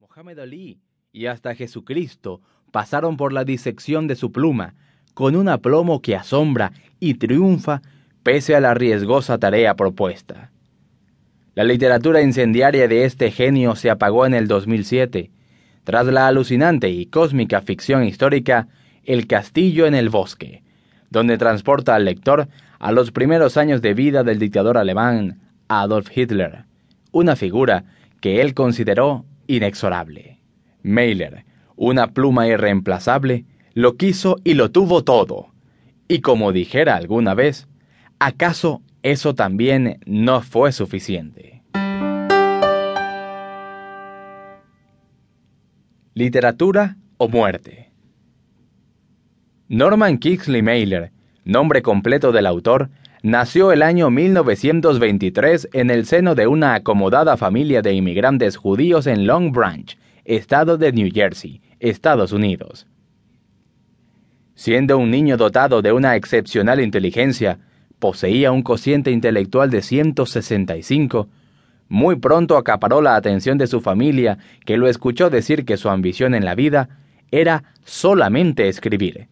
Mohamed Ali y hasta Jesucristo pasaron por la disección de su pluma, con un aplomo que asombra y triunfa pese a la riesgosa tarea propuesta. La literatura incendiaria de este genio se apagó en el 2007, tras la alucinante y cósmica ficción histórica El castillo en el bosque, donde transporta al lector a los primeros años de vida del dictador alemán Adolf Hitler, una figura que él consideró inexorable. Mailer, una pluma irreemplazable, lo quiso y lo tuvo todo. Y como dijera alguna vez, ¿acaso eso también no fue suficiente? Literatura o muerte. Norman Kingsley Mailer, nombre completo del autor, nació el año 1923 en el seno de una acomodada familia de inmigrantes judíos en Long Branch, estado de New Jersey, Estados Unidos. Siendo un niño dotado de una excepcional inteligencia, poseía un cociente intelectual de 165, muy pronto acaparó la atención de su familia, que lo escuchó decir que su ambición en la vida era solamente escribir.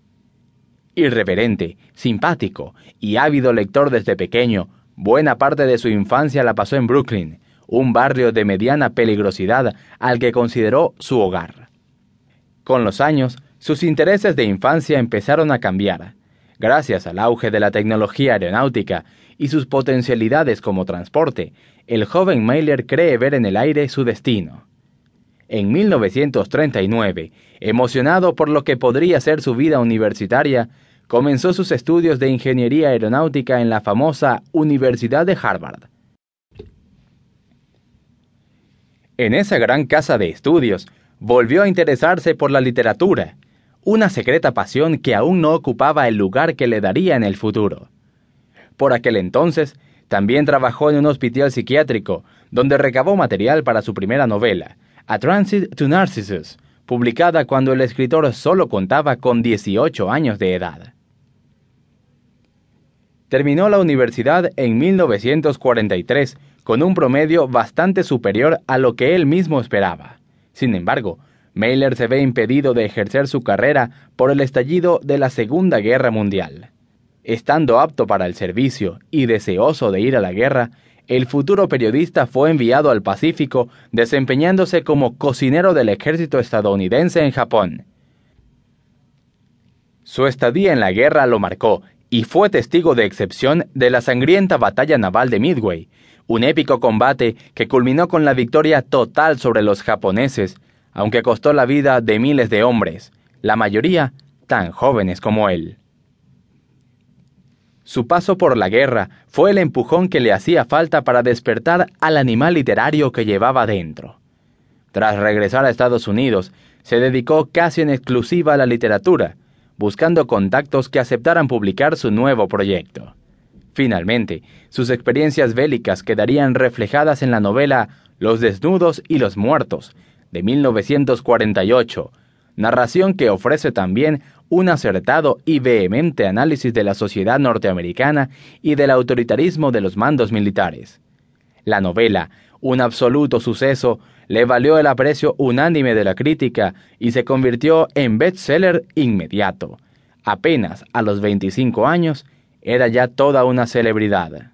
Irreverente, simpático y ávido lector desde pequeño, buena parte de su infancia la pasó en Brooklyn, un barrio de mediana peligrosidad al que consideró su hogar. Con los años, sus intereses de infancia empezaron a cambiar, gracias al auge de la tecnología aeronáutica y sus potencialidades como transporte, el joven Mailer cree ver en el aire su destino. En 1939, emocionado por lo que podría ser su vida universitaria, comenzó sus estudios de ingeniería aeronáutica en la famosa Universidad de Harvard. En esa gran casa de estudios, volvió a interesarse por la literatura, una secreta pasión que aún no ocupaba el lugar que le daría en el futuro. Por aquel entonces, también trabajó en un hospital psiquiátrico, donde recabó material para su primera novela, A Transit to Narcissus, publicada cuando el escritor solo contaba con 18 años de edad. Terminó la universidad en 1943 con un promedio bastante superior a lo que él mismo esperaba. Sin embargo, Mailer se ve impedido de ejercer su carrera por el estallido de la Segunda Guerra Mundial. Estando apto para el servicio y deseoso de ir a la guerra, el futuro periodista fue enviado al Pacífico desempeñándose como cocinero del ejército estadounidense en Japón. Su estadía en la guerra lo marcó y fue testigo de excepción de la sangrienta batalla naval de Midway, un épico combate que culminó con la victoria total sobre los japoneses, aunque costó la vida de miles de hombres, la mayoría tan jóvenes como él. Su paso por la guerra fue el empujón que le hacía falta para despertar al animal literario que llevaba dentro. Tras regresar a Estados Unidos, se dedicó casi en exclusiva a la literatura, buscando contactos que aceptaran publicar su nuevo proyecto. Finalmente, sus experiencias bélicas quedarían reflejadas en la novela Los desnudos y los muertos, de 1948, narración que ofrece también un acertado y vehemente análisis de la sociedad norteamericana y del autoritarismo de los mandos militares. La novela, un absoluto suceso, le valió el aprecio unánime de la crítica y se convirtió en bestseller inmediato. Apenas a los 25 años, era ya toda una celebridad.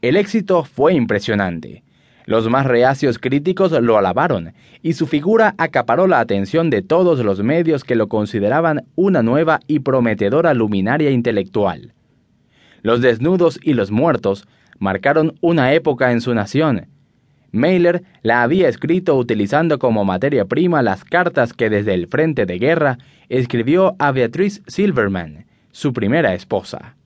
El éxito fue impresionante. Los más reacios críticos lo alabaron, y su figura acaparó la atención de todos los medios que lo consideraban una nueva y prometedora luminaria intelectual. Los desnudos y los muertos marcaron una época en su nación. Mailer la había escrito utilizando como materia prima las cartas que desde el frente de guerra escribió a Beatrice Silverman, su primera esposa.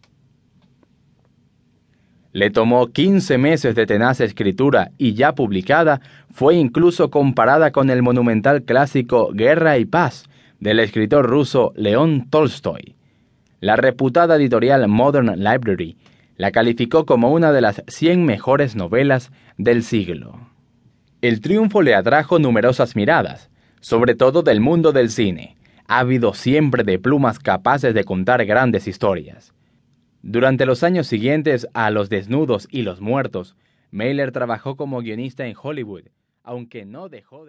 Le tomó 15 meses de tenaz escritura y ya publicada, fue incluso comparada con el monumental clásico Guerra y Paz del escritor ruso León Tolstoy. La reputada editorial Modern Library la calificó como una de las 100 mejores novelas del siglo. El triunfo le atrajo numerosas miradas, sobre todo del mundo del cine, ávido siempre de plumas capaces de contar grandes historias. Durante los años siguientes a Los Desnudos y los Muertos, Mailer trabajó como guionista en Hollywood, aunque no dejó de